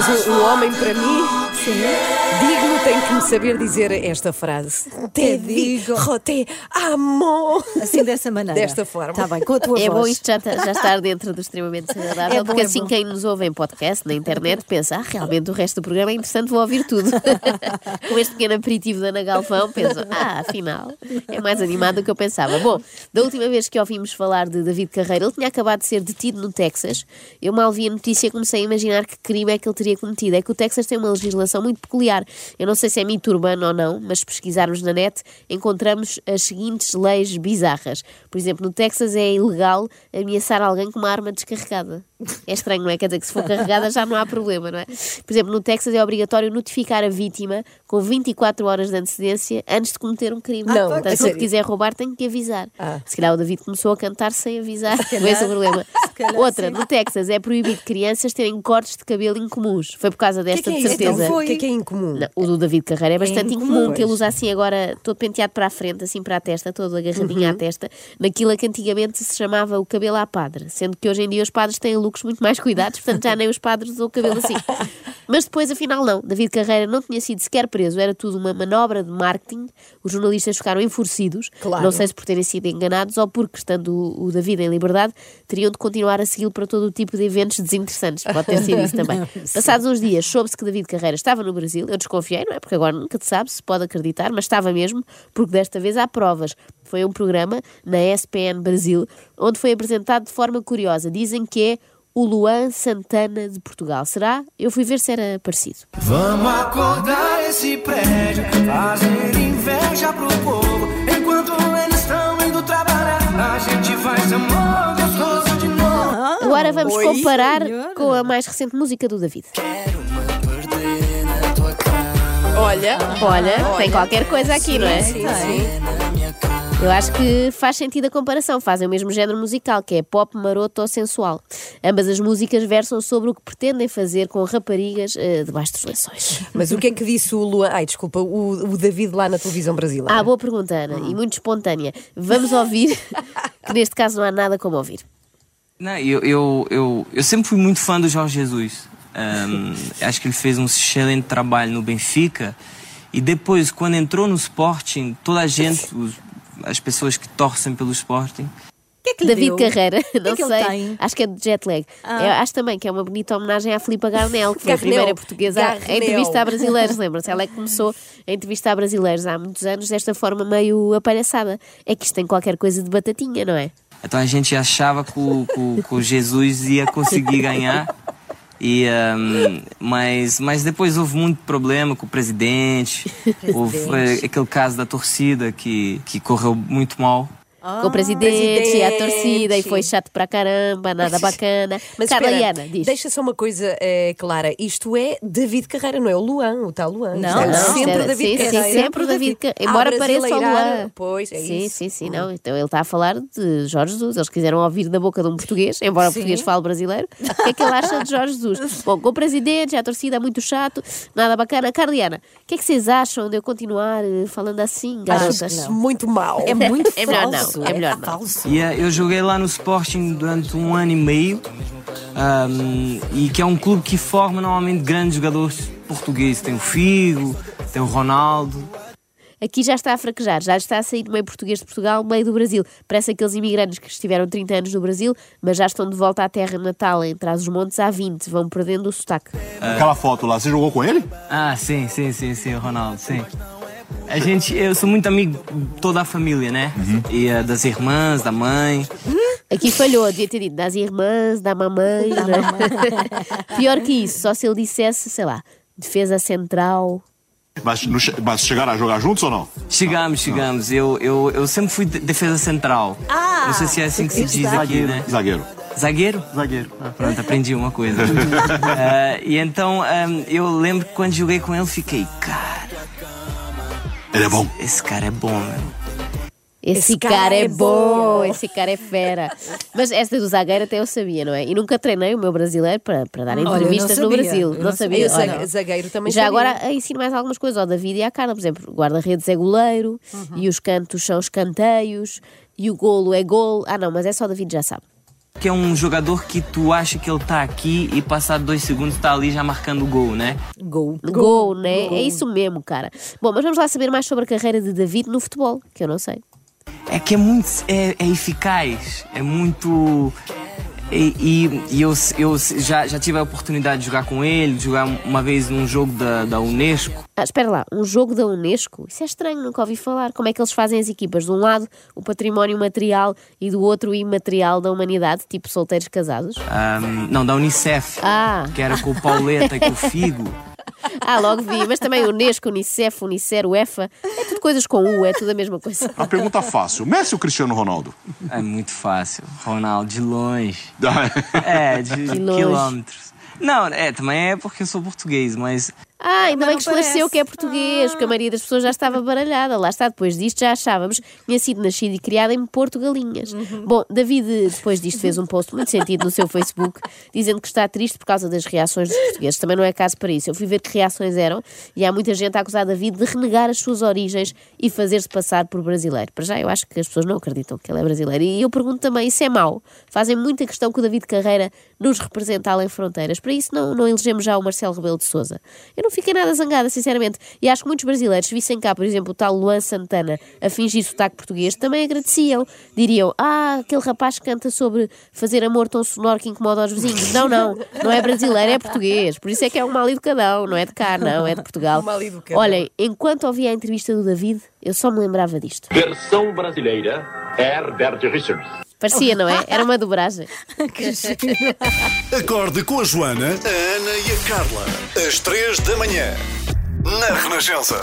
Mas um, um homem para mim, digno, tem que me saber dizer esta frase. Te digo, te amo. Assim dessa maneira. Desta forma. Está bem, com a tua É voz. bom isto já, ta- já estar dentro do extremamente desagradável, É bom, porque é assim bom. quem nos ouve em podcast, na internet, pensa, ah, realmente o resto do programa é interessante, vou ouvir tudo. Com este pequeno aperitivo da Ana Galvão, penso, ah, afinal, é mais animado do que eu pensava. Bom, da última vez que ouvimos falar de David Carreira, ele tinha acabado de ser detido no Texas. Eu mal vi a notícia e comecei a imaginar que crime é que ele teria cometido. É que o Texas tem uma legislação muito peculiar. Eu não sei se é mito urbano ou não, mas se pesquisarmos na net, encontramos as seguintes leis bizarras. Por exemplo, no Texas é ilegal ameaçar alguém com uma arma descarregada. É estranho, não é? Quer dizer que se for carregada já não há problema, não é? Por exemplo, no Texas é obrigatório notificar a vítima com 24 horas de antecedência antes de cometer um crime. Não, a Portanto, se ele quiser roubar, tem que avisar. Ah. Se calhar o David começou a cantar sem avisar. Não é esse o problema. calhar Outra, sim. no Texas é proibido crianças terem cortes de cabelo incomuns. Foi por causa O que é desta que é de certeza. Então, O que é que é incomum? Não, o do David Carreira é bastante incomum, incomum, que ele pois. usa assim agora, todo penteado para a frente, assim para a testa, todo agarradinho Uhum. à testa, naquilo que antigamente se chamava o cabelo à padre, sendo que hoje em dia os padres têm looks muito mais cuidados, portanto já nem os padres usam o cabelo assim. Mas depois, afinal, não. David Carreira não tinha sido sequer preso, era tudo uma manobra de marketing. Os jornalistas ficaram enfurecidos, Claro. não sei se por terem sido enganados ou porque, estando o, o David em liberdade, teriam de continuar a segui-lo para todo o tipo de eventos desinteressantes. Pode ter sido isso também. Passados uns dias, soube-se que David Carreira estava no Brasil. Eu desconfiei, não é? Porque agora nunca se sabe, se pode acreditar, mas estava mesmo, porque desta vez há provas. Foi um programa na SPN Brasil, onde foi apresentado de forma curiosa. Dizem que é o Luan Santana de Portugal. Será? Eu fui ver se era parecido. Vamos acordar esse prédio, fazer inveja pro povo. Enquanto eles estão indo trabalhar, a gente faz amor gostoso de novo. Agora vamos oi, comparar senhora. com a mais recente música do David. Quero me perder na tua cama, Olha, Olha, tem qualquer coisa aqui, não é? sim, sim. cama. Eu acho que faz sentido a comparação, fazem o mesmo género musical, que é pop maroto ou sensual. Ambas as músicas versam sobre o que pretendem fazer com raparigas eh, debaixo dos lençóis. Mas o que é que disse o Luan? Ai, desculpa, o, o David lá na televisão brasileira. Ah, boa pergunta, Ana, e muito espontânea. Vamos ouvir, que neste caso não há nada como ouvir. Não, eu, eu, eu, eu sempre fui muito fã do Jorge Jesus. Ahm, acho que ele fez um excelente trabalho no Benfica. E depois, quando entrou no Sporting, toda a gente, os- as pessoas que torcem pelo Sporting, O que é que David deu? Carreira, que é não que ele sei, tem? acho que é de jet lag. Ah. Eu acho também que é uma bonita homenagem à Filipa Garnel, que foi a primeira portuguesa a- a Garnel. entrevistar brasileiros, lembra-se? Ela é que começou a entrevistar brasileiros há muitos anos desta forma meio apalhaçada. É que isto tem qualquer coisa de batatinha, não é? então a gente achava que o, que o- que o Jesus ia conseguir ganhar. E, ahm, mas, mas depois houve muito problema com o presidente. Houve eh, aquele caso da torcida que, que correu muito mal. Com o presidente, e a presidente. torcida, e foi chato para caramba, nada bacana. Mas Carla espera, Iana, diz. deixa só uma coisa eh, clara. Isto é David Carreira, não é o Luan, o tal Luan. Não, é não. sempre Sim, o David sim, Carreira. Sim, sempre o David Carreira. Ah, Embora pareça o Luan. Pois, é sim, isso. sim, sim, não. Então ele está a falar de Jorge Jesus. Eles quiseram ouvir da boca de um português, embora o português fale brasileiro. O que é que ele acha de Jorge Jesus? Bom, com o presidente, a torcida é muito chato, nada bacana. Carliana, o que é que vocês acham de eu continuar eh, falando assim, garotas? Acho muito mal. É muito É melhor não, falso. é melhor não. falso. E eh, eu joguei lá no Sporting durante um ano e meio. ahm, e que é um clube que forma normalmente grandes jogadores portugueses. Tem o Figo, tem o Ronaldo. Aqui já está a fraquejar, já está a sair meio português de Portugal, meio do Brasil. Parece aqueles imigrantes que estiveram 30 anos no Brasil, mas já estão de volta à terra natal, em trás os montes há 20, vão perdendo o sotaque. Aquela foto lá, você jogou com ele? Ah, sim, sim, sim, sim, o Ronaldo, sim. A gente, eu sou muito amigo de toda a família, né? E eh, das irmãs, da mãe. Aqui falhou, devia ter dito das irmãs, da mamãe. não é? Pior que isso, só se ele dissesse, sei lá, defesa central. Mas, mas chegaram a jogar juntos ou não? Chegamos, chegamos. Eu, eu, eu sempre fui de- defesa central. Ah, Não sei se é assim que se diz aqui, né? Zagueiro. Zagueiro? Zagueiro. Ah, pronto, aprendi uma coisa. Ah, e então ahm, eu lembro que quando joguei com ele fiquei, cara, Ele é bom. esse cara é bom, meu. Esse, Esse cara, cara é é bom, bom. esse cara é fera. Mas esta do zagueiro até eu sabia, não é? E nunca treinei o meu brasileiro para, para dar entrevistas no. Brasil. Eu Não não sabia. sabia. olha. Zague- zagueiro também Já sabia. agora eh, ensino mais algumas coisas ao David e à Carla. Por exemplo, o guarda-redes é goleiro e os cantos são os canteios e o golo é golo. Ah, não, mas é só o David já sabe. Que é um jogador que tu acha que ele tá aqui e passado dois segundos tá ali já marcando o gol, né? Gol. Gol, né? É isso mesmo, cara. Bom, mas vamos lá saber mais sobre a carreira de David no futebol, que eu não sei. É que é muito. é, é eficaz, é muito. E, e- e eu, eu já, já tive a oportunidade de jogar com ele, de jogar uma vez num jogo da, da Unesco. Ah, espera lá, um jogo da Unesco? Isso é estranho, nunca ouvi falar. Como é que eles fazem as equipas? De um lado, o património material e do outro, o imaterial da humanidade, tipo solteiros casados? ahm, não, da Unicef. Ah. Que era com o Pauleta e com o Figo. Ah, logo vi. Mas também Unesco, Unicef, Unicer, UEFA. É tudo coisas com U, é tudo a mesma coisa. A pergunta fácil: Messi ou Cristiano Ronaldo? É muito fácil. Ronaldo, de longe. Ah, É, de, De longe. quilômetros. Não, é, também é porque eu sou português, mas Ah, ainda bem que esclareceu que é português, porque a maioria das pessoas já estava baralhada. Lá está, depois disto já achávamos que tinha sido nascido e criado em Porto Galinhas. Bom, David, depois disto, fez um post muito sentido no seu Facebook, dizendo que está triste por causa das reações dos portugueses. Também não é caso para isso. Eu fui ver que reações eram e há muita gente a acusar David de renegar as suas origens e fazer-se passar por brasileiro. Para já, eu acho que as pessoas não acreditam que ele é brasileiro. E eu pergunto também, isso é mau? Fazem muita questão que o David Carreira nos representa além fronteiras. Para isso, não, não elegemos já o Marcelo Rebelo de Souza. Eu não fiquei nada zangada, sinceramente. E acho que muitos brasileiros, se vissem cá, por exemplo, o tal Luan Santana a fingir sotaque português, também agradeciam. Diriam, ah, aquele rapaz que canta sobre fazer amor tão sonoro que incomoda os vizinhos. Não, não, não é brasileiro, é português. Por isso é que é um mal educadão, não é de cá, não, é de Portugal. Um mal educadão. Olhem, enquanto ouvia a entrevista do David, eu só me lembrava disto. Versão brasileira, Herbert Richards. Parecia, não é? Era uma dobragem. Acorde com a Joana, a Ana e a Carla. Às três da manhã. Na Renascença.